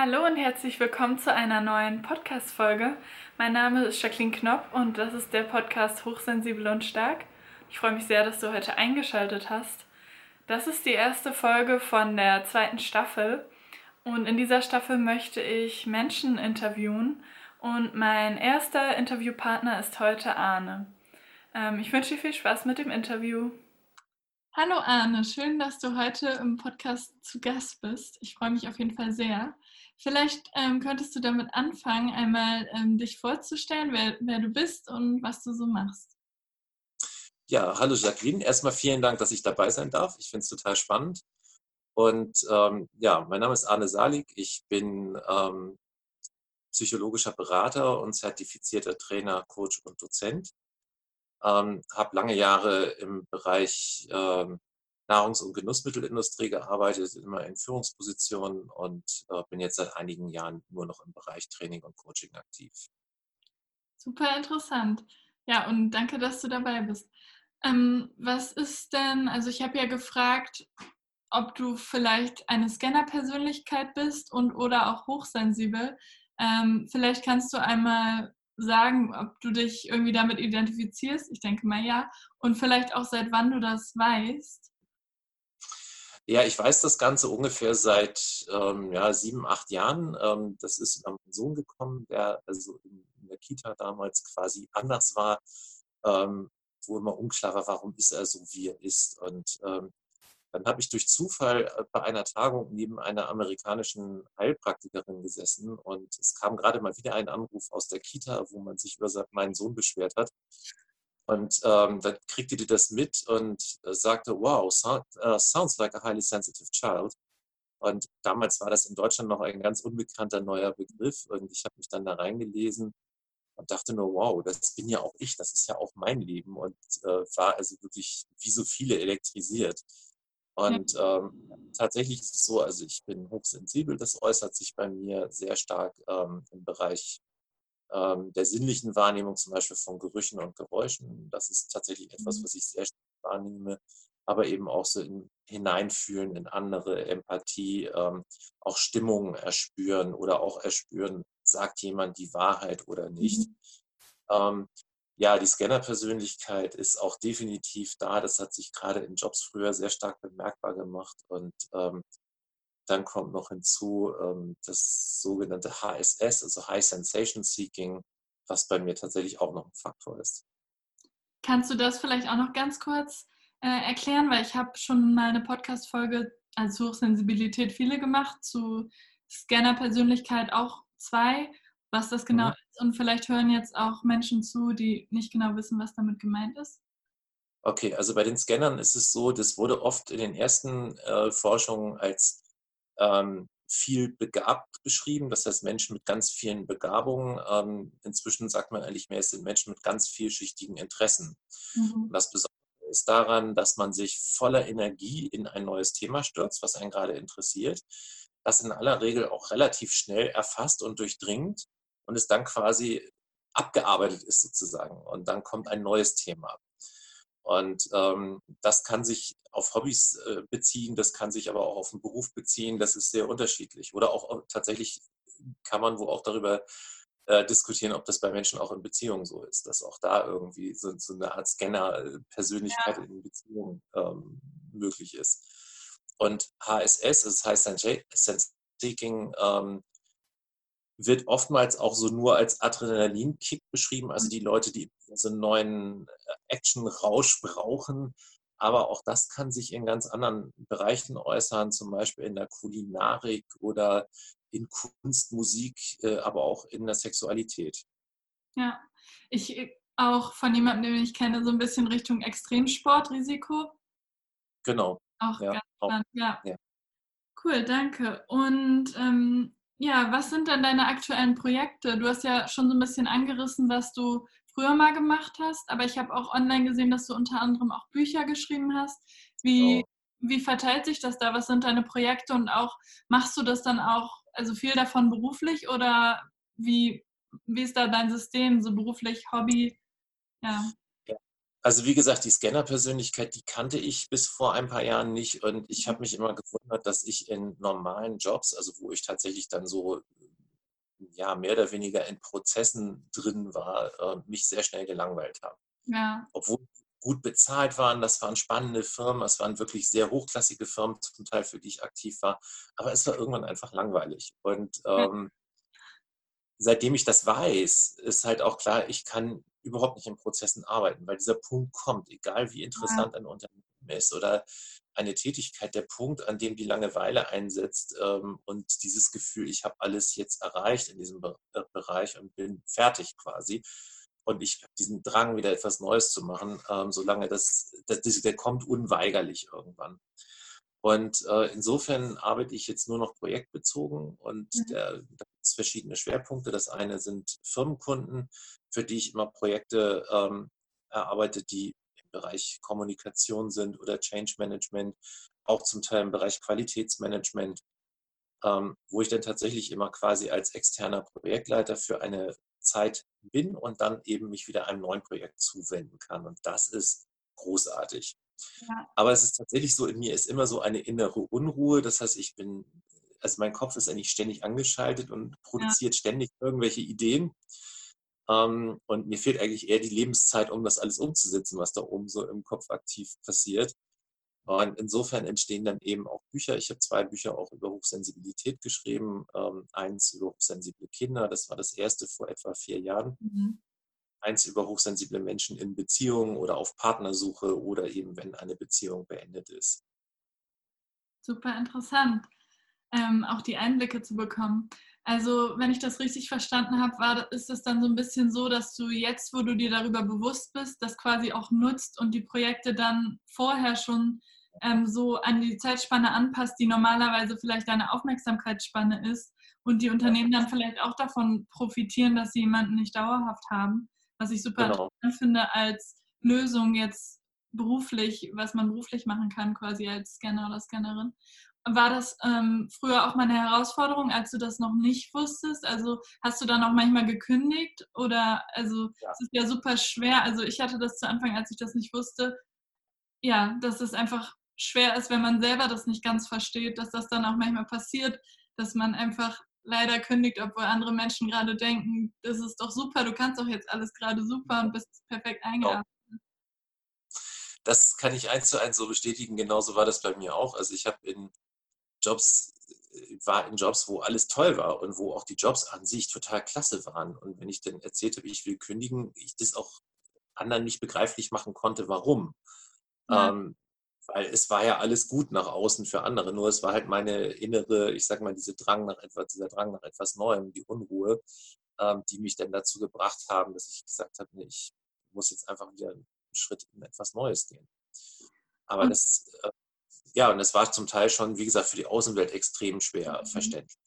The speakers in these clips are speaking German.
Hallo und herzlich willkommen zu einer neuen Podcast-Folge. Mein Name ist Jacqueline Knopp und das ist der Podcast Hochsensibel und Stark. Ich freue mich sehr, dass du heute eingeschaltet hast. Das ist die erste Folge von der zweiten Staffel und in dieser Staffel möchte ich Menschen interviewen und mein erster Interviewpartner ist heute Arne. Ähm, ich wünsche dir viel Spaß mit dem Interview. Hallo Arne, schön, dass du heute im Podcast zu Gast bist. Ich freue mich auf jeden Fall sehr. Vielleicht ähm, könntest du damit anfangen, einmal ähm, dich vorzustellen, wer, wer du bist und was du so machst. Ja, hallo Jacqueline. Erstmal vielen Dank, dass ich dabei sein darf. Ich finde es total spannend. Und ähm, ja, mein Name ist Arne Salig. Ich bin ähm, psychologischer Berater und zertifizierter Trainer, Coach und Dozent. Ähm, habe lange Jahre im Bereich ähm, Nahrungs- und Genussmittelindustrie gearbeitet, immer in Führungspositionen und äh, bin jetzt seit einigen Jahren nur noch im Bereich Training und Coaching aktiv. Super interessant. Ja, und danke, dass du dabei bist. Ähm, was ist denn, also ich habe ja gefragt, ob du vielleicht eine Scanner-Persönlichkeit bist und oder auch hochsensibel. Ähm, vielleicht kannst du einmal sagen, ob du dich irgendwie damit identifizierst. Ich denke mal ja. Und vielleicht auch seit wann du das weißt. Ja, ich weiß das Ganze ungefähr seit ähm, ja, sieben, acht Jahren. Ähm, das ist über meinen Sohn gekommen, der also in, der Kita damals quasi anders war, ähm, wo immer unklar war, warum ist er so, wie er ist. Und ähm, dann habe ich durch Zufall äh, bei einer Tagung neben einer amerikanischen Heilpraktikerin gesessen und es kam gerade mal wieder ein Anruf aus der Kita, wo man sich über meinen Sohn beschwert hat. Und ähm, dann kriegte die das mit und äh, sagte, wow, so, uh, sounds like a highly sensitive child. Und damals war das in Deutschland noch ein ganz unbekannter neuer Begriff. Und ich habe mich dann da reingelesen und dachte nur, wow, das bin ja auch ich, das ist ja auch mein Leben. Und äh, war also wirklich wie so viele elektrisiert. Und ähm, tatsächlich ist es so, also ich bin hochsensibel, das äußert sich bei mir sehr stark ähm, im Bereich der sinnlichen Wahrnehmung, zum Beispiel von Gerüchen und Geräuschen. Das ist tatsächlich etwas, mhm. was ich sehr stark wahrnehme, aber eben auch so in, hineinfühlen in andere, Empathie, ähm, auch Stimmungen erspüren oder auch erspüren, sagt jemand die Wahrheit oder nicht. Mhm. Ähm, ja, die Scanner-Persönlichkeit ist auch definitiv da. Das hat sich gerade in Jobs früher sehr stark bemerkbar gemacht und ähm, dann kommt noch hinzu ähm, das sogenannte HSS, also High Sensation Seeking, was bei mir tatsächlich auch noch ein Faktor ist. Kannst du das vielleicht auch noch ganz kurz äh, erklären? Weil ich habe schon mal eine Podcast-Folge als Hochsensibilität viele gemacht, zu Scanner-Persönlichkeit auch zwei, was das genau mhm. ist. Und vielleicht hören jetzt auch Menschen zu, die nicht genau wissen, was damit gemeint ist. Okay, also bei den Scannern ist es so, das wurde oft in den ersten äh, Forschungen als ähm, viel begabt beschrieben, das heißt Menschen mit ganz vielen Begabungen. Ähm, inzwischen sagt man eigentlich mehr, es sind Menschen mit ganz vielschichtigen Interessen. Mhm. Das Besondere ist daran, dass man sich voller Energie in ein neues Thema stürzt, was einen gerade interessiert, das in aller Regel auch relativ schnell erfasst und durchdringt und es dann quasi abgearbeitet ist sozusagen. Und dann kommt ein neues Thema. Und ähm, das kann sich auf Hobbys äh, beziehen, das kann sich aber auch auf den Beruf beziehen, das ist sehr unterschiedlich. Oder auch tatsächlich kann man wo auch darüber äh, diskutieren, ob das bei Menschen auch in Beziehungen so ist, dass auch da irgendwie so, so eine Art Scanner-Persönlichkeit ja. in Beziehungen ähm, möglich ist. Und HSS, das heißt Sense Seeking, ähm, wird oftmals auch so nur als Adrenalinkick beschrieben, also mhm. die Leute, die so einen neuen äh, Action-Rausch brauchen. Aber auch das kann sich in ganz anderen Bereichen äußern, zum Beispiel in der Kulinarik oder in Kunst, Musik, äh, aber auch in der Sexualität. Ja, ich äh, auch von jemandem, den ich kenne, so ein bisschen Richtung Extremsportrisiko. Genau. Auch ja, ganz spannend, ja. ja. Cool, danke. Und ähm, ja, was sind denn deine aktuellen Projekte? Du hast ja schon so ein bisschen angerissen, was du früher mal gemacht hast, aber ich habe auch online gesehen, dass du unter anderem auch Bücher geschrieben hast. Wie, oh. wie verteilt sich das da? Was sind deine Projekte und auch machst du das dann auch, also viel davon beruflich oder wie, wie ist da dein System, so beruflich, Hobby? Ja. Also wie gesagt, die Scanner-Persönlichkeit, die kannte ich bis vor ein paar Jahren nicht und ich habe mich immer gewundert, dass ich in normalen Jobs, also wo ich tatsächlich dann so ja mehr oder weniger in Prozessen drin war, äh, mich sehr schnell gelangweilt habe. Ja. Obwohl gut bezahlt waren, das waren spannende Firmen, es waren wirklich sehr hochklassige Firmen zum Teil, für die ich aktiv war, aber es war irgendwann einfach langweilig. Und ähm, seitdem ich das weiß, ist halt auch klar, ich kann überhaupt nicht in Prozessen arbeiten, weil dieser Punkt kommt, egal wie interessant ein Unternehmen ist oder eine Tätigkeit, der Punkt, an dem die Langeweile einsetzt ähm, und dieses Gefühl, ich habe alles jetzt erreicht in diesem äh, Bereich und bin fertig quasi. Und ich habe diesen Drang, wieder etwas Neues zu machen, ähm, solange das, das, der kommt unweigerlich irgendwann. Und äh, insofern arbeite ich jetzt nur noch projektbezogen und mhm. der, da es verschiedene Schwerpunkte. Das eine sind Firmenkunden, für die ich immer Projekte ähm, erarbeite, die im Bereich Kommunikation sind oder Change Management, auch zum Teil im Bereich Qualitätsmanagement, ähm, wo ich dann tatsächlich immer quasi als externer Projektleiter für eine Zeit bin und dann eben mich wieder einem neuen Projekt zuwenden kann. Und das ist großartig. Ja. Aber es ist tatsächlich so, in mir ist immer so eine innere Unruhe. Das heißt, ich bin, also mein Kopf ist eigentlich ständig angeschaltet und produziert ja. ständig irgendwelche Ideen. Ähm, und mir fehlt eigentlich eher die Lebenszeit, um das alles umzusetzen, was da oben so im Kopf aktiv passiert. Und insofern entstehen dann eben auch Bücher. Ich habe zwei Bücher auch über Hochsensibilität geschrieben. Ähm, eins über hochsensible Kinder, das war das erste vor etwa vier Jahren. Mhm eins über hochsensible Menschen in Beziehungen oder auf Partnersuche oder eben wenn eine Beziehung beendet ist. Super interessant, ähm, auch die Einblicke zu bekommen. Also, wenn ich das richtig verstanden habe, ist es dann so ein bisschen so, dass du jetzt, wo du dir darüber bewusst bist, das quasi auch nutzt und die Projekte dann vorher schon ähm, so an die Zeitspanne anpasst, die normalerweise vielleicht deine Aufmerksamkeitsspanne ist und die Unternehmen dann vielleicht auch davon profitieren, dass sie jemanden nicht dauerhaft haben was ich super genau. interessant finde als Lösung jetzt beruflich, was man beruflich machen kann, quasi als Scanner oder Scannerin. War das ähm, früher auch mal eine Herausforderung, als du das noch nicht wusstest? Also hast du dann auch manchmal gekündigt oder also ja. es ist ja super schwer. Also ich hatte das zu Anfang, als ich das nicht wusste, ja, dass es einfach schwer ist, wenn man selber das nicht ganz versteht, dass das dann auch manchmal passiert, dass man einfach leider kündigt, obwohl andere Menschen gerade denken, das ist doch super, du kannst doch jetzt alles gerade super und bist perfekt eingearbeitet. Das kann ich eins zu eins so bestätigen. Genauso war das bei mir auch. Also ich habe in Jobs, war in Jobs, wo alles toll war und wo auch die Jobs an sich total klasse waren. Und wenn ich dann erzählt habe, ich will kündigen, ich das auch anderen nicht begreiflich machen konnte, warum. Ja. Ähm, weil es war ja alles gut nach außen für andere, nur es war halt meine innere, ich sag mal, diese Drang nach etwas, dieser Drang nach etwas Neuem, die Unruhe, ähm, die mich dann dazu gebracht haben, dass ich gesagt habe, nee, ich muss jetzt einfach wieder einen Schritt in etwas Neues gehen. Aber das, äh, ja, und es war zum Teil schon, wie gesagt, für die Außenwelt extrem schwer mhm. verständlich.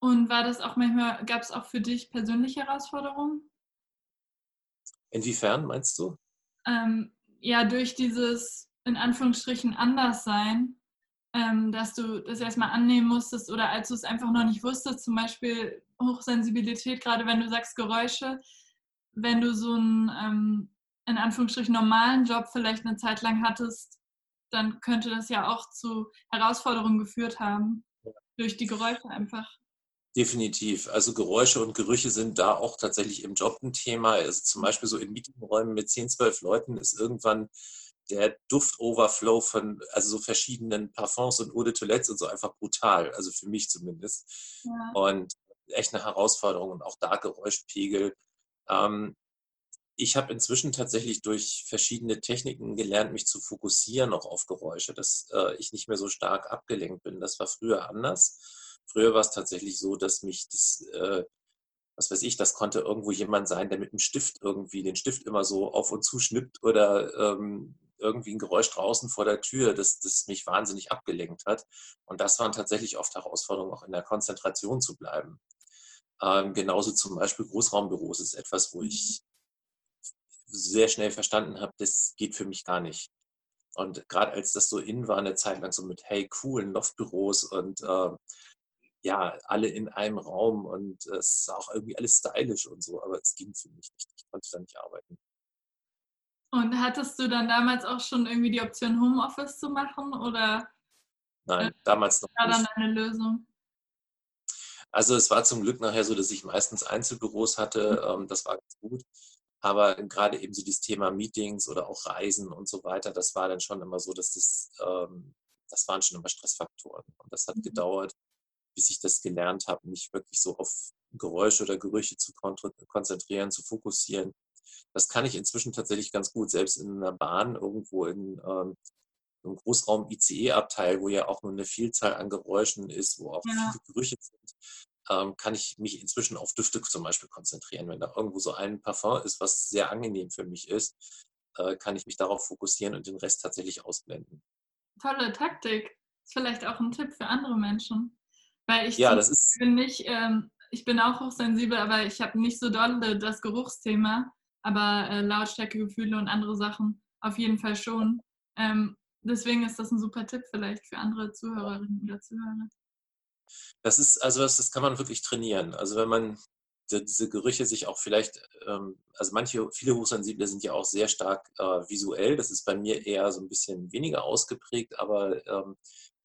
Und war das auch manchmal, gab es auch für dich persönliche Herausforderungen? Inwiefern meinst du? Ähm, ja durch dieses in Anführungsstrichen Anderssein, ähm, dass du das erstmal annehmen musstest oder als du es einfach noch nicht wusstest, zum Beispiel Hochsensibilität, gerade wenn du sagst Geräusche, wenn du so einen ähm, in Anführungsstrichen normalen Job vielleicht eine Zeit lang hattest, dann könnte das ja auch zu Herausforderungen geführt haben, durch die Geräusche einfach. Definitiv. Also Geräusche und Gerüche sind da auch tatsächlich im Job ein Thema. Also zum Beispiel so in Meetingräumen mit 10, 12 Leuten ist irgendwann der Duftoverflow von also so verschiedenen Parfums und Eau de Toilettes und so einfach brutal. Also für mich zumindest. Ja. Und echt eine Herausforderung und auch da Geräuschpegel. Ähm, ich habe inzwischen tatsächlich durch verschiedene Techniken gelernt, mich zu fokussieren auch auf Geräusche, dass äh, ich nicht mehr so stark abgelenkt bin. Das war früher anders Früher war es tatsächlich so, dass mich das, äh, was weiß ich, das konnte irgendwo jemand sein, der mit einem Stift irgendwie den Stift immer so auf und zu schnippt oder ähm, irgendwie ein Geräusch draußen vor der Tür, das, das mich wahnsinnig abgelenkt hat. Und das waren tatsächlich oft Herausforderungen, auch in der Konzentration zu bleiben. Ähm, genauso zum Beispiel Großraumbüros ist etwas, wo ich sehr schnell verstanden habe, das geht für mich gar nicht. Und gerade als das so in war, eine Zeit lang so mit, hey, coolen Loftbüros und äh, ja, alle in einem Raum und es ist auch irgendwie alles stylisch und so, aber es ging für mich nicht. Ich konnte da nicht arbeiten. Und hattest du dann damals auch schon irgendwie die Option, Homeoffice zu machen oder? Nein, äh, damals noch war nicht. War dann eine Lösung? Also es war zum Glück nachher so, dass ich meistens Einzelbüros hatte. Mhm. Ähm, das war ganz gut. Aber gerade eben so dieses Thema Meetings oder auch Reisen und so weiter, das war dann schon immer so, dass das, ähm, das waren schon immer Stressfaktoren. Und das hat mhm. gedauert, bis ich das gelernt habe, mich wirklich so auf Geräusche oder Gerüche zu konzentrieren, zu fokussieren. Das kann ich inzwischen tatsächlich ganz gut, selbst in einer Bahn irgendwo in ähm, einem Großraum-ICE-Abteil, wo ja auch nur eine Vielzahl an Geräuschen ist, wo auch ja. viele Gerüche sind, ähm, kann ich mich inzwischen auf Düfte zum Beispiel konzentrieren. Wenn da irgendwo so ein Parfum ist, was sehr angenehm für mich ist, äh, kann ich mich darauf fokussieren und den Rest tatsächlich ausblenden. Tolle Taktik. Ist vielleicht auch ein Tipp für andere Menschen. Weil ich ja, das ist bin nicht, ähm, ich bin auch hochsensibel, aber ich habe nicht so dolle das Geruchsthema, aber äh, Lautstärke, Gefühle und andere Sachen auf jeden Fall schon. Ähm, deswegen ist das ein super Tipp vielleicht für andere Zuhörerinnen oder Zuhörer. Das ist, also das, das kann man wirklich trainieren. Also wenn man diese Gerüche sich auch vielleicht, ähm, also manche, viele Hochsensible sind ja auch sehr stark äh, visuell. Das ist bei mir eher so ein bisschen weniger ausgeprägt, aber ähm,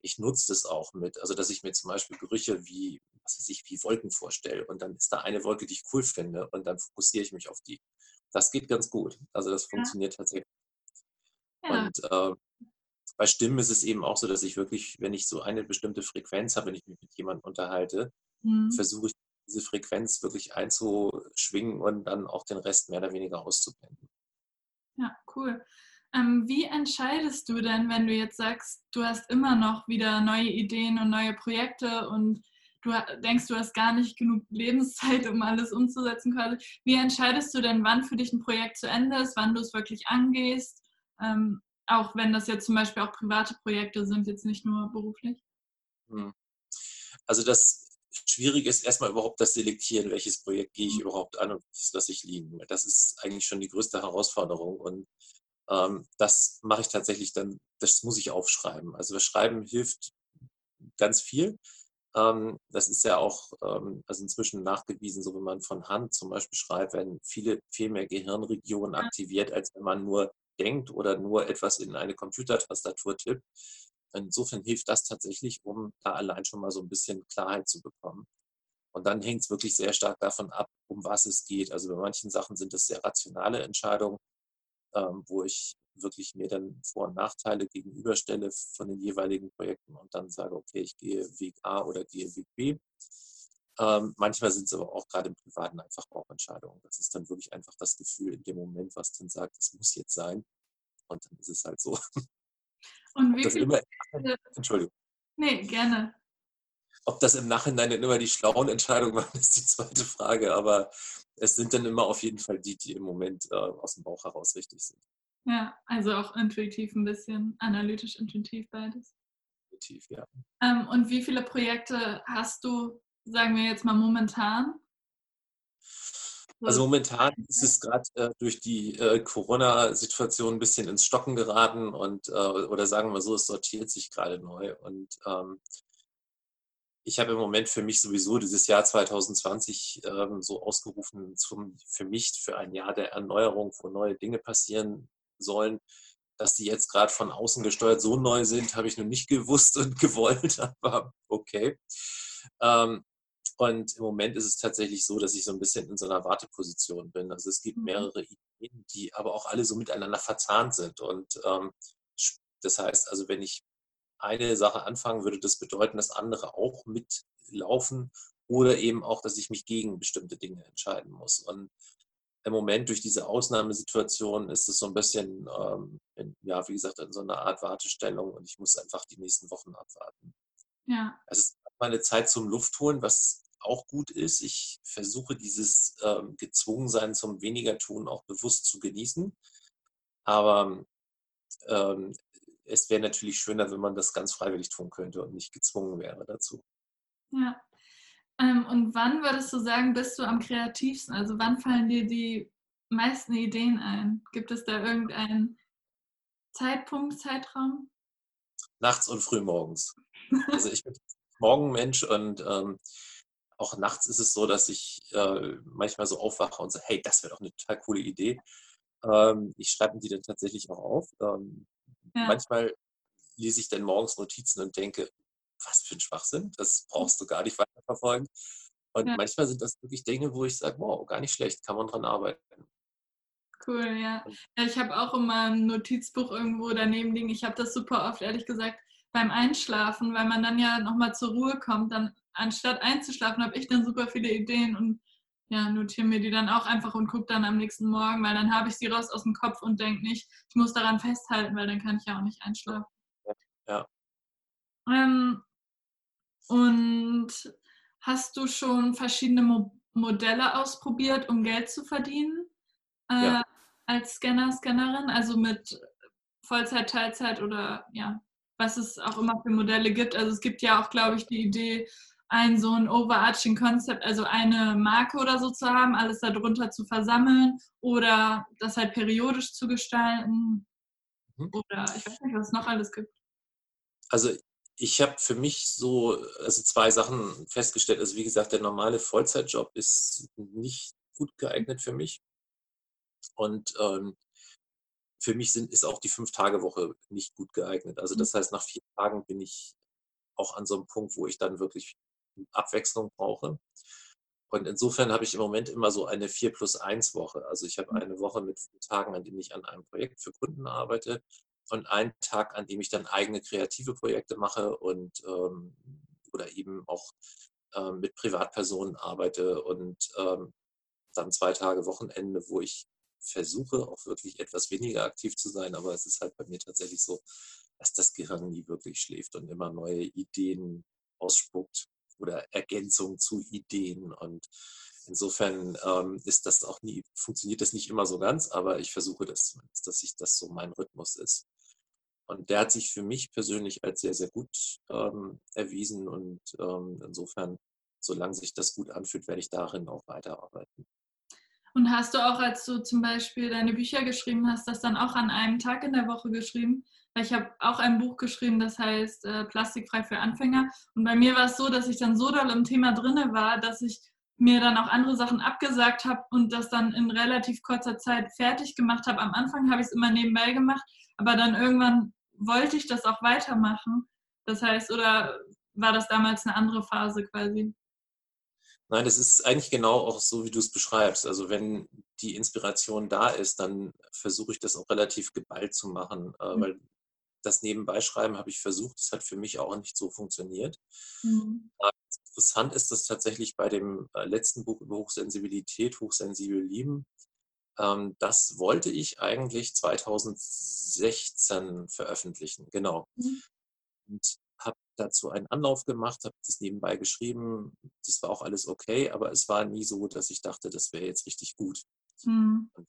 ich nutze das auch mit. Also dass ich mir zum Beispiel Gerüche wie, was weiß ich, wie Wolken vorstelle und dann ist da eine Wolke, die ich cool finde und dann fokussiere ich mich auf die. Das geht ganz gut. Also das funktioniert ja. tatsächlich. Ja. Und äh, bei Stimmen ist es eben auch so, dass ich wirklich, wenn ich so eine bestimmte Frequenz habe, wenn ich mich mit jemandem unterhalte, mhm. versuche ich diese Frequenz wirklich einzuschwingen und dann auch den Rest mehr oder weniger auszublenden. Ja, cool. Ähm, wie entscheidest du denn, wenn du jetzt sagst, du hast immer noch wieder neue Ideen und neue Projekte und du denkst, du hast gar nicht genug Lebenszeit, um alles umzusetzen quasi. Wie entscheidest du denn, wann für dich ein Projekt zu Ende ist, wann du es wirklich angehst? Ähm, auch wenn das jetzt zum Beispiel auch private Projekte sind, jetzt nicht nur beruflich? Hm. Also das Schwierige ist erstmal überhaupt das Selektieren, welches Projekt gehe ich mhm. überhaupt an und was lasse ich liegen. Das ist eigentlich schon die größte Herausforderung und ähm, das mache ich tatsächlich dann, das muss ich aufschreiben. Also das Schreiben hilft ganz viel. Ähm, das ist ja auch ähm, also inzwischen nachgewiesen, so wenn man von Hand zum Beispiel schreibt, werden viele viel mehr Gehirnregionen aktiviert, als wenn man nur denkt oder nur etwas in eine Computertastatur tippt. Insofern hilft das tatsächlich, um da allein schon mal so ein bisschen Klarheit zu bekommen. Und dann hängt es wirklich sehr stark davon ab, um was es geht. Also bei manchen Sachen sind es sehr rationale Entscheidungen, ähm, wo ich wirklich mir dann Vor- und Nachteile gegenüberstelle von den jeweiligen Projekten und dann sage, okay, ich gehe Weg A oder gehe Weg B. Ähm, manchmal sind es aber auch gerade im Privaten einfach Bauchentscheidungen. Das ist dann wirklich einfach das Gefühl in dem Moment, was dann sagt, es muss jetzt sein. Und dann ist es halt so. Und wie das immer, Entschuldigung. Nee, gerne. Ob das im Nachhinein dann immer die schlauen Entscheidungen waren, ist die zweite Frage. Aber es sind dann immer auf jeden Fall die, die im Moment äh, aus dem Bauch heraus richtig sind. Ja, also auch intuitiv ein bisschen, analytisch intuitiv beides. Intuitiv, ja. Ähm, und wie viele Projekte hast du sagen wir jetzt mal momentan? Also momentan ist es gerade äh, durch die äh, Corona-Situation ein bisschen ins Stocken geraten und äh, oder sagen wir so, es sortiert sich gerade neu. Und ähm, ich habe im Moment für mich sowieso dieses Jahr 2020 ähm, so ausgerufen zum, für mich für ein Jahr der Erneuerung, wo neue Dinge passieren sollen. Dass die jetzt gerade von außen gesteuert so neu sind, habe ich noch nicht gewusst und gewollt, aber okay. Ähm, und im Moment ist es tatsächlich so, dass ich so ein bisschen in so einer Warteposition bin. Also es gibt mhm. mehrere Ideen, die aber auch alle so miteinander verzahnt sind. Und ähm, das heißt, also wenn ich eine Sache anfangen würde, das bedeuten, dass andere auch mitlaufen oder eben auch, dass ich mich gegen bestimmte Dinge entscheiden muss. Und im Moment durch diese Ausnahmesituation ist es so ein bisschen, ähm, in, ja, wie gesagt, in so einer Art Wartestellung und ich muss einfach die nächsten Wochen abwarten. Ja. Es ist meine Zeit zum Luftholen, was auch gut ist. Ich versuche dieses ähm, Gezwungensein zum weniger tun auch bewusst zu genießen. Aber ähm, es wäre natürlich schöner, wenn man das ganz freiwillig tun könnte und nicht gezwungen wäre dazu. Ja. Ähm, und wann würdest du sagen, bist du am kreativsten? Also wann fallen dir die meisten Ideen ein? Gibt es da irgendeinen Zeitpunkt, Zeitraum? Nachts und frühmorgens. Also ich bin Morgenmensch und ähm, auch nachts ist es so, dass ich äh, manchmal so aufwache und so, hey, das wäre doch eine total coole Idee. Ähm, ich schreibe die dann tatsächlich auch auf. Ähm, ja. Manchmal lese ich dann morgens Notizen und denke, was für ein Schwachsinn, das brauchst du gar nicht weiterverfolgen. Und ja. manchmal sind das wirklich Dinge, wo ich sage, wow, gar nicht schlecht, kann man dran arbeiten. Cool, ja. ja ich habe auch immer ein Notizbuch irgendwo daneben liegen. Ich habe das super oft, ehrlich gesagt, beim Einschlafen, weil man dann ja nochmal zur Ruhe kommt. Dann anstatt einzuschlafen, habe ich dann super viele Ideen und ja, notiere mir die dann auch einfach und gucke dann am nächsten Morgen, weil dann habe ich sie raus aus dem Kopf und denke nicht, ich muss daran festhalten, weil dann kann ich ja auch nicht einschlafen. Ja. Ähm, und hast du schon verschiedene Mo Modelle ausprobiert, um Geld zu verdienen äh, ja. als Scanner, Scannerin? Also mit Vollzeit, Teilzeit oder ja, was es auch immer für Modelle gibt. Also es gibt ja auch, glaube ich, die Idee, ein so ein overarching Concept, also eine Marke oder so zu haben, alles darunter zu versammeln oder das halt periodisch zu gestalten. Mhm. Oder ich weiß nicht, was es noch alles gibt. Also ich habe für mich so also zwei Sachen festgestellt. Also wie gesagt, der normale Vollzeitjob ist nicht gut geeignet für mich. Und ähm, für mich sind, ist auch die Fünf-Tage-Woche nicht gut geeignet. Also mhm. das heißt, nach vier Tagen bin ich auch an so einem Punkt, wo ich dann wirklich Abwechslung brauche. Und insofern habe ich im Moment immer so eine 4 plus 1 Woche. Also ich habe mhm. eine Woche mit Tagen, an denen ich an einem Projekt für Kunden arbeite und einen Tag, an dem ich dann eigene kreative Projekte mache und ähm, oder eben auch ähm, mit Privatpersonen arbeite und ähm, dann zwei Tage Wochenende, wo ich versuche auch wirklich etwas weniger aktiv zu sein, aber es ist halt bei mir tatsächlich so, dass das Gehirn nie wirklich schläft und immer neue Ideen ausspuckt oder Ergänzungen zu Ideen und insofern ähm, ist das auch nie, funktioniert das nicht immer so ganz, aber ich versuche das zumindest, dass sich das so mein Rhythmus ist. Und der hat sich für mich persönlich als sehr, sehr gut ähm, erwiesen und ähm, insofern, solange sich das gut anfühlt, werde ich darin auch weiterarbeiten. Und hast du auch, als du zum Beispiel deine Bücher geschrieben hast, das dann auch an einem Tag in der Woche geschrieben? Weil ich habe auch ein Buch geschrieben, das heißt äh, Plastikfrei für Anfänger. Und bei mir war es so, dass ich dann so doll im Thema drinne war, dass ich mir dann auch andere Sachen abgesagt habe und das dann in relativ kurzer Zeit fertig gemacht habe. Am Anfang habe ich es immer nebenbei gemacht, aber dann irgendwann wollte ich das auch weitermachen. Das heißt, oder war das damals eine andere Phase quasi? Nein, das ist eigentlich genau auch so, wie du es beschreibst. Also wenn die Inspiration da ist, dann versuche ich das auch relativ geballt zu machen, äh, mhm. weil das Nebenbeischreiben habe ich versucht, das hat für mich auch nicht so funktioniert. Mhm. Interessant ist das tatsächlich bei dem äh, letzten Buch über Hochsensibilität, Hochsensibel lieben. Ähm, das wollte ich eigentlich 2016 veröffentlichen, genau. Mhm. Und habe dazu einen Anlauf gemacht, habe das nebenbei geschrieben. Das war auch alles okay, aber es war nie so, dass ich dachte, das wäre jetzt richtig gut. Mhm. Das,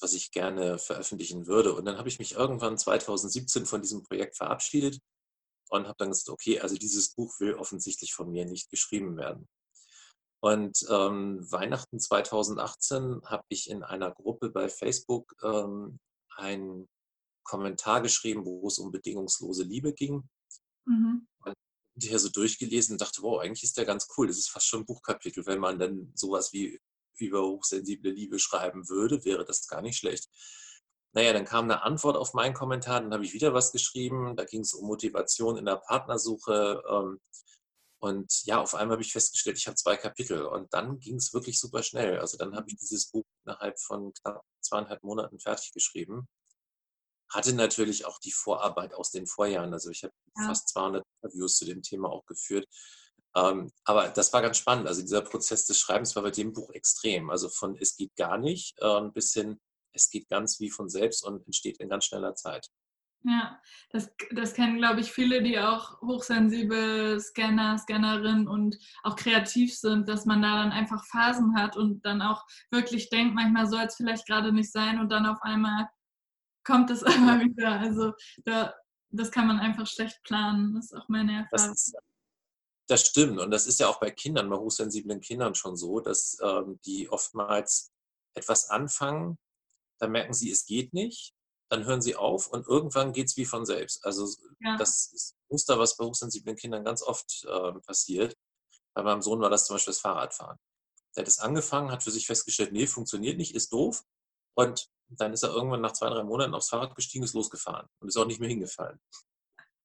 was ich gerne veröffentlichen würde. Und dann habe ich mich irgendwann 2017 von diesem Projekt verabschiedet und habe dann gesagt, okay, also dieses Buch will offensichtlich von mir nicht geschrieben werden. Und ähm, Weihnachten 2018 habe ich in einer Gruppe bei Facebook ähm, einen Kommentar geschrieben, wo es um bedingungslose Liebe ging. Mhm. Und hier so durchgelesen und dachte, wow, eigentlich ist der ganz cool. Das ist fast schon ein Buchkapitel. Wenn man dann sowas wie über hochsensible Liebe schreiben würde, wäre das gar nicht schlecht. Naja, dann kam eine Antwort auf meinen Kommentar, dann habe ich wieder was geschrieben. Da ging es um Motivation in der Partnersuche. Ähm, und ja, auf einmal habe ich festgestellt, ich habe zwei Kapitel. Und dann ging es wirklich super schnell. Also dann habe ich dieses Buch innerhalb von knapp zweieinhalb Monaten fertig geschrieben hatte natürlich auch die Vorarbeit aus den Vorjahren. Also ich habe ja. fast 200 Interviews zu dem Thema auch geführt. Ähm, aber das war ganz spannend. Also dieser Prozess des Schreibens war bei dem Buch extrem. Also von es geht gar nicht äh, bis hin, es geht ganz wie von selbst und entsteht in ganz schneller Zeit. Ja, das, das kennen, glaube ich, viele, die auch hochsensibel Scanner, Scannerin und auch kreativ sind, dass man da dann einfach Phasen hat und dann auch wirklich denkt, manchmal soll es vielleicht gerade nicht sein und dann auf einmal kommt es immer wieder. Also da, das kann man einfach schlecht planen. Das ist auch meine Erfahrung. Das, das stimmt. Und das ist ja auch bei Kindern, bei hochsensiblen Kindern schon so, dass ähm, die oftmals etwas anfangen, dann merken sie, es geht nicht, dann hören sie auf und irgendwann geht es wie von selbst. Also ja. das ist ein Muster, was bei hochsensiblen Kindern ganz oft äh, passiert. Bei meinem Sohn war das zum Beispiel das Fahrradfahren. Der hat es angefangen, hat für sich festgestellt, nee, funktioniert nicht, ist doof. Und dann ist er irgendwann nach zwei, drei Monaten aufs Fahrrad gestiegen, ist losgefahren und ist auch nicht mehr hingefallen.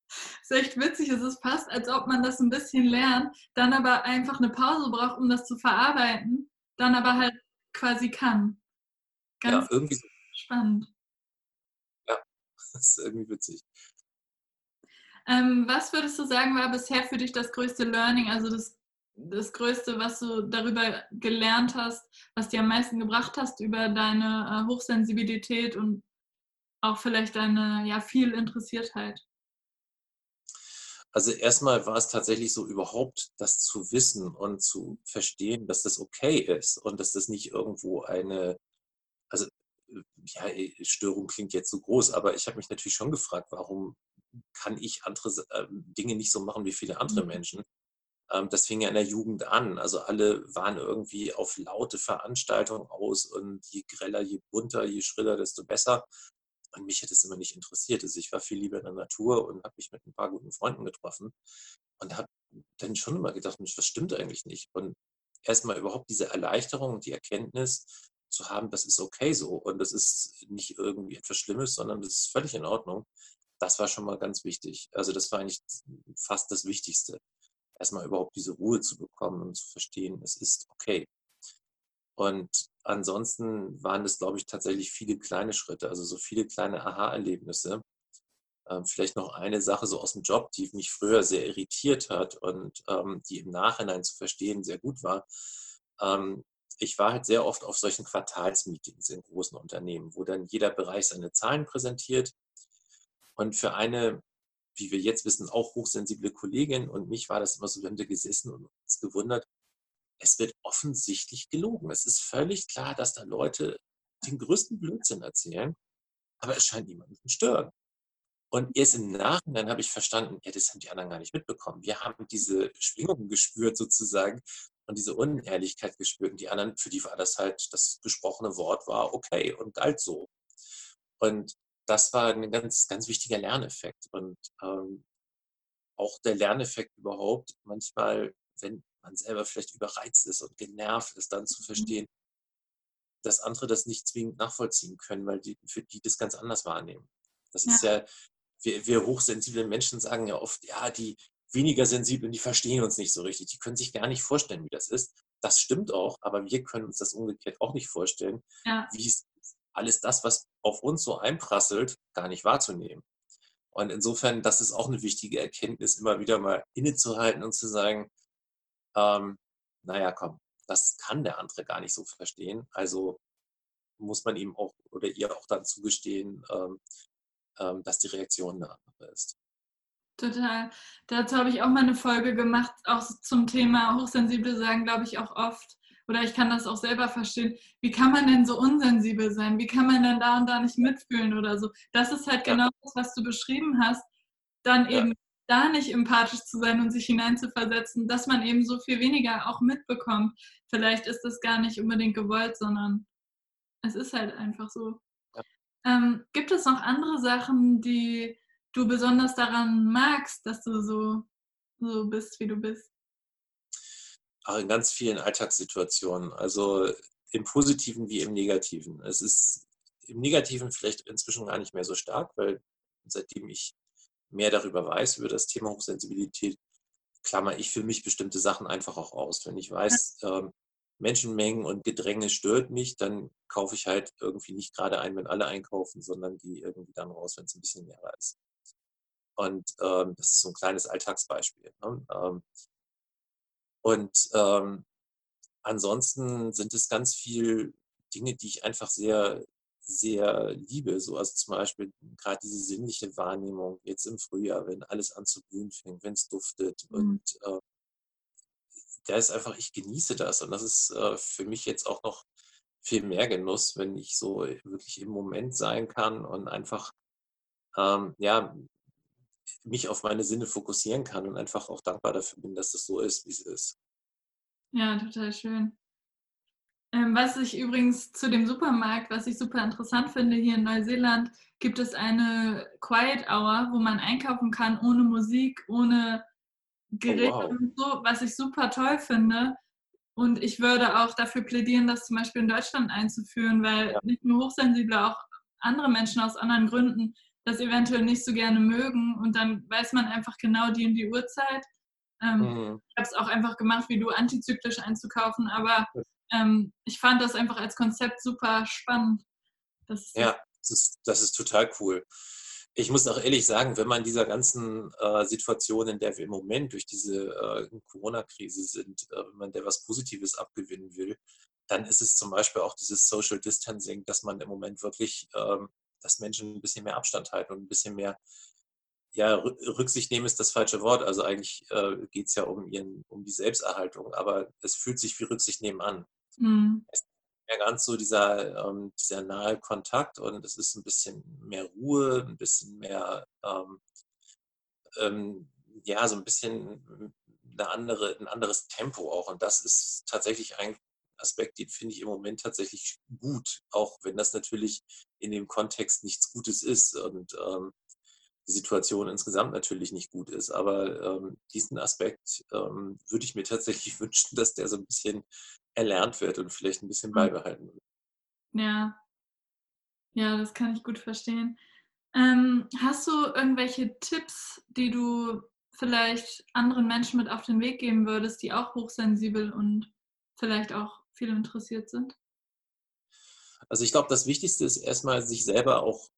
Das ist echt witzig, es ist fast, als ob man das ein bisschen lernt, dann aber einfach eine Pause braucht, um das zu verarbeiten, dann aber halt quasi kann. Ganz ja, irgendwie spannend. Ja, das ist irgendwie witzig. Ähm, was würdest du sagen, war bisher für dich das größte Learning, also das, das Größte, was du darüber gelernt hast, was dir am meisten gebracht hast über deine äh, Hochsensibilität und auch vielleicht deine ja, viel Interessiertheit? Also erstmal war es tatsächlich so überhaupt das zu wissen und zu verstehen, dass das okay ist und dass das nicht irgendwo eine, also ja, Störung klingt jetzt so groß, aber ich habe mich natürlich schon gefragt, warum kann ich andere äh, Dinge nicht so machen wie viele andere mhm. Menschen? Ähm, das fing ja in der Jugend an. Also alle waren irgendwie auf laute Veranstaltungen aus und je greller, je bunter, je schriller, desto besser. Und mich hat es immer nicht interessiert. Also ich war viel lieber in der Natur und habe mich mit ein paar guten Freunden getroffen und habe dann schon immer gedacht, was stimmt eigentlich nicht? Und erstmal überhaupt diese Erleichterung und die Erkenntnis zu haben, das ist okay so und das ist nicht irgendwie etwas Schlimmes, sondern das ist völlig in Ordnung. Das war schon mal ganz wichtig. Also das war eigentlich fast das Wichtigste. Erstmal überhaupt diese Ruhe zu bekommen und zu verstehen, es ist okay. Und ansonsten waren es, glaube ich, tatsächlich viele kleine Schritte, also so viele kleine Aha-Erlebnisse. Ähm, vielleicht noch eine Sache so aus dem Job, die mich früher sehr irritiert hat und ähm, die im Nachhinein zu verstehen sehr gut war. Ähm, ich war halt sehr oft auf solchen Quartalsmeetings in großen Unternehmen, wo dann jeder Bereich seine Zahlen präsentiert. Und für eine, wie wir jetzt wissen, auch hochsensible Kollegin und mich war das immer so, wir haben da gesessen und uns gewundert, es wird offensichtlich gelogen. Es ist völlig klar, dass da Leute den größten Blödsinn erzählen, aber es scheint niemanden zu stören. Und erst im Nachhinein habe ich verstanden, ja, das haben die anderen gar nicht mitbekommen. Wir haben diese Schwingungen gespürt sozusagen und diese Unehrlichkeit gespürt. Und die anderen, für die war das halt, das gesprochene Wort war okay und galt so. Und das war ein ganz, ganz wichtiger Lerneffekt. Und ähm, auch der Lerneffekt überhaupt, manchmal, wenn man selber vielleicht überreizt ist und genervt ist, dann zu mhm. verstehen, dass andere das nicht zwingend nachvollziehen können, weil die für die das ganz anders wahrnehmen. Das ja. ist ja, wir, wir hochsensiblen Menschen sagen ja oft, ja, die weniger sensiblen, die verstehen uns nicht so richtig, die können sich gar nicht vorstellen, wie das ist. Das stimmt auch, aber wir können uns das umgekehrt auch nicht vorstellen, ja. wie es alles das, was auf uns so einprasselt, gar nicht wahrzunehmen. Und insofern, das ist auch eine wichtige Erkenntnis, immer wieder mal innezuhalten und zu sagen, ähm, naja, komm, das kann der andere gar nicht so verstehen. Also muss man ihm auch oder ihr auch dann zugestehen, ähm, ähm, dass die Reaktion eine andere ist. Total. Dazu habe ich auch mal eine Folge gemacht, auch zum Thema Hochsensible sagen, glaube ich, auch oft. Oder ich kann das auch selber verstehen. Wie kann man denn so unsensibel sein? Wie kann man denn da und da nicht mitfühlen oder so? Das ist halt ja. genau das, was du beschrieben hast. Dann eben da nicht empathisch zu sein und sich hineinzuversetzen, dass man eben so viel weniger auch mitbekommt. Vielleicht ist das gar nicht unbedingt gewollt, sondern es ist halt einfach so. Ja. Ähm, gibt es noch andere Sachen, die du besonders daran magst, dass du so, so bist, wie du bist? Auch in ganz vielen Alltagssituationen, also im Positiven wie im Negativen. Es ist im Negativen vielleicht inzwischen gar nicht mehr so stark, weil seitdem ich mehr darüber weiß, über das Thema Hochsensibilität, klammer ich für mich bestimmte Sachen einfach auch aus. Wenn ich weiß, ähm, Menschenmengen und Gedränge stört mich, dann kaufe ich halt irgendwie nicht gerade ein, wenn alle einkaufen, sondern gehe irgendwie dann raus, wenn es ein bisschen mehr ist. Und ähm, das ist so ein kleines Alltagsbeispiel. Ne? Ähm, und ähm, ansonsten sind es ganz viel Dinge, die ich einfach sehr sehr liebe. So, also zum Beispiel gerade diese sinnliche Wahrnehmung jetzt im Frühjahr, wenn alles an zu blühen fängt, wenn es duftet. Mhm. Und äh, da ist einfach, ich genieße das. Und das ist äh, für mich jetzt auch noch viel mehr Genuss, wenn ich so wirklich im Moment sein kann und einfach ähm, ja, mich auf meine Sinne fokussieren kann und einfach auch dankbar dafür bin, dass es so ist, wie es ist. Ja, total schön. Ähm, was ich übrigens zu dem Supermarkt, was ich super interessant finde, hier in Neuseeland gibt es eine Quiet Hour, wo man einkaufen kann ohne Musik, ohne Geräte oh, wow. und so, was ich super toll finde, Und ich würde auch dafür plädieren, das zum Beispiel in Deutschland einzuführen, weil ja. nicht nur Hochsensible, auch andere Menschen aus anderen Gründen das eventuell nicht so gerne mögen. Und dann weiß man einfach genau die und die Uhrzeit. Ähm, mhm. Ich habe es auch einfach gemacht, wie du antizyklisch einzukaufen, aber ähm, ich fand das einfach als Konzept super spannend. Das ja, das ist, das ist total cool ich muss auch ehrlich sagen, wenn man dieser ganzen äh, Situation, in der wir im Moment durch diese äh, Corona-Krise sind, äh, wenn man der was Positives abgewinnen will, dann ist es zum Beispiel auch dieses Social Distancing, dass man im Moment wirklich, ähm, dass Menschen ein bisschen mehr Abstand halten und ein bisschen mehr, ja, Rücksicht nehmen ist das falsche Wort. Also eigentlich äh, geht es ja um, ihren, um die Selbsterhaltung, aber es fühlt sich wie Rücksicht nehmen an. Mhm. Es mehr ganz so dieser, ähm, dieser nahe Kontakt und es ist ein bisschen mehr Ruhe, ein bisschen mehr, ähm, ähm, ja, so ein bisschen eine andere, ein anderes Tempo auch. Und das ist tatsächlich ein Aspekt, den finde ich im Moment tatsächlich gut, auch wenn das natürlich in dem Kontext nichts Gutes ist und ähm, die Situation insgesamt natürlich nicht gut ist. Aber ähm, diesen Aspekt ähm, würde ich mir tatsächlich wünschen, dass der so ein bisschen erlernt wird und vielleicht ein bisschen hm. beibehalten wird. Ja. Ja, das kann ich gut verstehen. Ähm, hast du irgendwelche Tipps, die du vielleicht anderen Menschen mit auf den Weg geben würdest, die auch hochsensibel und vielleicht auch viel interessiert sind? Also ich glaube, das Wichtigste ist erstmal, sich selber auch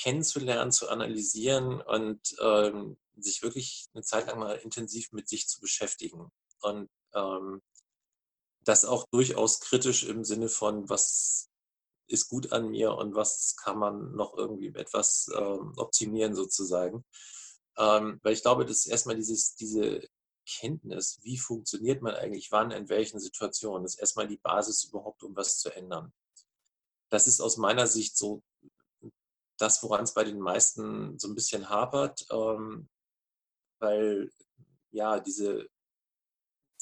kennenzulernen, zu analysieren und ähm, sich wirklich eine Zeit lang mal intensiv mit sich zu beschäftigen. Und ähm, das auch durchaus kritisch im Sinne von, was ist gut an mir und was kann man noch irgendwie etwas ähm, optimieren sozusagen. Ähm, weil ich glaube, dass erstmal dieses, diese Kenntnis, wie funktioniert man eigentlich wann, in welchen Situationen, ist erstmal die Basis überhaupt, um was zu ändern. Das ist aus meiner Sicht so das, woran es bei den meisten so ein bisschen hapert, ähm, weil ja diese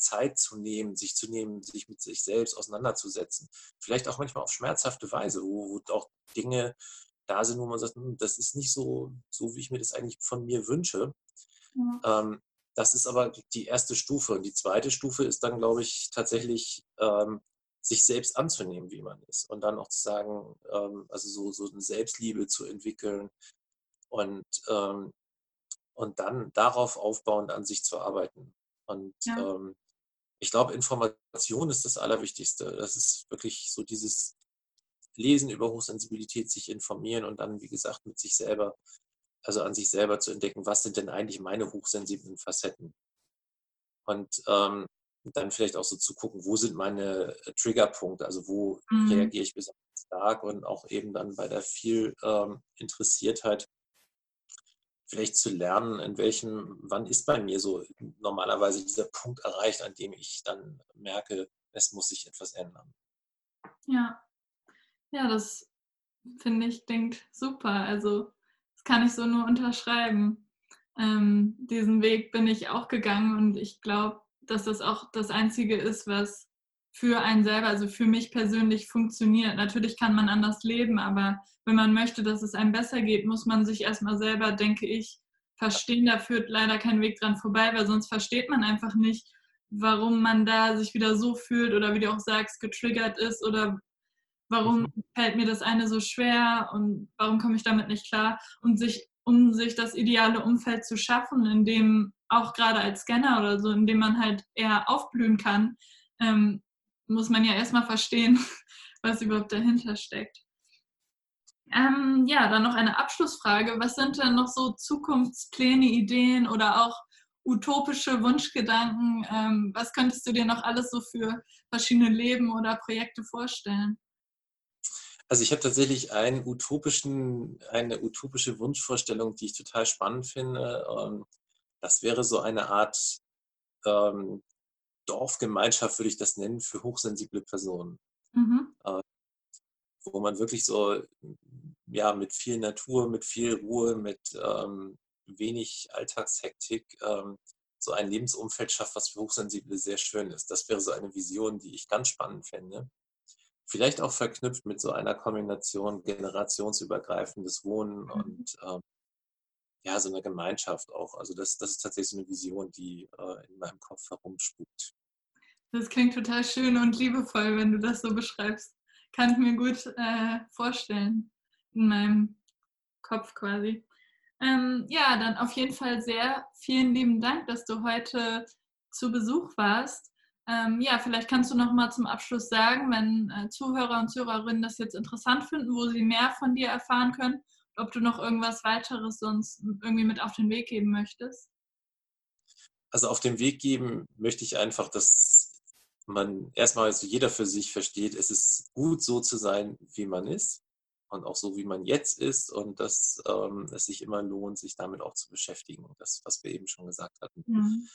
Zeit zu nehmen, sich zu nehmen, sich mit sich selbst auseinanderzusetzen. Vielleicht auch manchmal auf schmerzhafte Weise, wo, wo auch Dinge da sind, wo man sagt, hm, das ist nicht so, so, wie ich mir das eigentlich von mir wünsche. Ja. Ähm, das ist aber die erste Stufe. Und die zweite Stufe ist dann, glaube ich, tatsächlich ähm, sich selbst anzunehmen, wie man ist. Und dann auch zu sagen, ähm, also so, so eine Selbstliebe zu entwickeln und, ähm, und dann darauf aufbauend an sich zu arbeiten. Und ja. Ich glaube, Information ist das Allerwichtigste. Das ist wirklich so dieses Lesen über Hochsensibilität, sich informieren und dann, wie gesagt, mit sich selber, also an sich selber zu entdecken, was sind denn eigentlich meine hochsensiblen Facetten. Und ähm, dann vielleicht auch so zu gucken, wo sind meine äh, Triggerpunkte, also wo mhm. reagiere ich besonders stark und auch eben dann bei der viel ähm, Interessiertheit vielleicht zu lernen, in welchem, wann ist bei mir so normalerweise dieser Punkt erreicht, an dem ich dann merke, es muss sich etwas ändern. Ja, ja, das finde ich klingt super. Also das kann ich so nur unterschreiben. Ähm, diesen Weg bin ich auch gegangen und ich glaube, dass das auch das Einzige ist, was für einen selber, also für mich persönlich funktioniert. Natürlich kann man anders leben, aber wenn man möchte, dass es einem besser geht, muss man sich erstmal selber, denke ich, verstehen. Da führt leider kein Weg dran vorbei, weil sonst versteht man einfach nicht, warum man da sich wieder so fühlt oder wie du auch sagst, getriggert ist oder warum mhm. fällt mir das eine so schwer und warum komme ich damit nicht klar und sich um sich das ideale Umfeld zu schaffen, in dem auch gerade als Scanner oder so, in dem man halt eher aufblühen kann, ähm, muss man ja erstmal verstehen, was überhaupt dahinter steckt. Ähm, ja, dann noch eine Abschlussfrage. Was sind denn noch so Zukunftspläne, Ideen oder auch utopische Wunschgedanken? Ähm, was könntest du dir noch alles so für verschiedene Leben oder Projekte vorstellen? Also ich habe tatsächlich einen utopischen, eine utopische Wunschvorstellung, die ich total spannend finde. Ähm, das wäre so eine Art ähm, Dorfgemeinschaft, würde ich das nennen, für hochsensible Personen. Mhm. Äh, wo man wirklich so ja, mit viel Natur, mit viel Ruhe, mit ähm, wenig Alltagshektik ähm, so ein Lebensumfeld schafft, was für Hochsensible sehr schön ist. Das wäre so eine Vision, die ich ganz spannend fände. Vielleicht auch verknüpft mit so einer Kombination generationsübergreifendes Wohnen mhm. und ähm, ja, so eine Gemeinschaft auch. Also das, das ist tatsächlich so eine Vision, die äh, in meinem Kopf herumspukt. Das klingt total schön und liebevoll, wenn du das so beschreibst. Kann ich mir gut äh, vorstellen in meinem Kopf quasi. Ähm, ja, dann auf jeden Fall sehr vielen lieben Dank, dass du heute zu Besuch warst. Ähm, ja, vielleicht kannst du noch mal zum Abschluss sagen, wenn äh, Zuhörer und Zuhörerinnen das jetzt interessant finden, wo sie mehr von dir erfahren können, ob du noch irgendwas weiteres sonst irgendwie mit auf den Weg geben möchtest. Also auf den Weg geben möchte ich einfach, dass man erstmal also jeder für sich versteht, es ist gut so zu sein, wie man ist und auch so, wie man jetzt ist und dass ähm, es sich immer lohnt, sich damit auch zu beschäftigen, das, was wir eben schon gesagt hatten. Mhm.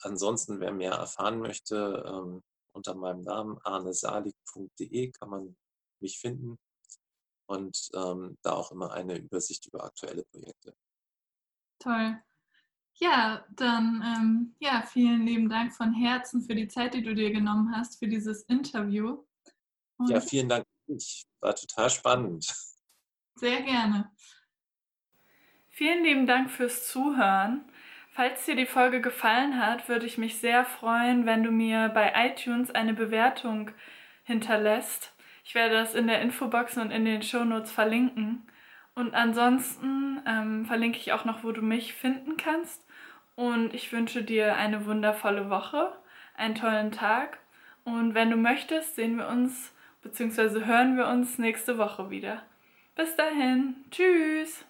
ansonsten, wer mehr erfahren möchte, ähm, unter meinem Namen arnesalig.de kann man mich finden und ähm, da auch immer eine Übersicht über aktuelle Projekte. Toll. Ja, dann ähm, ja, vielen lieben Dank von Herzen für die Zeit, die du dir genommen hast für dieses Interview. Und ja, vielen Dank. Ich war total spannend. Sehr gerne. Vielen lieben Dank fürs Zuhören. Falls dir die Folge gefallen hat, würde ich mich sehr freuen, wenn du mir bei iTunes eine Bewertung hinterlässt. Ich werde das in der Infobox und in den Shownotes verlinken. Und ansonsten ähm, verlinke ich auch noch, wo du mich finden kannst. Und ich wünsche dir eine wundervolle Woche, einen tollen Tag. Und wenn du möchtest, sehen wir uns bzw. hören wir uns nächste Woche wieder. Bis dahin, tschüss!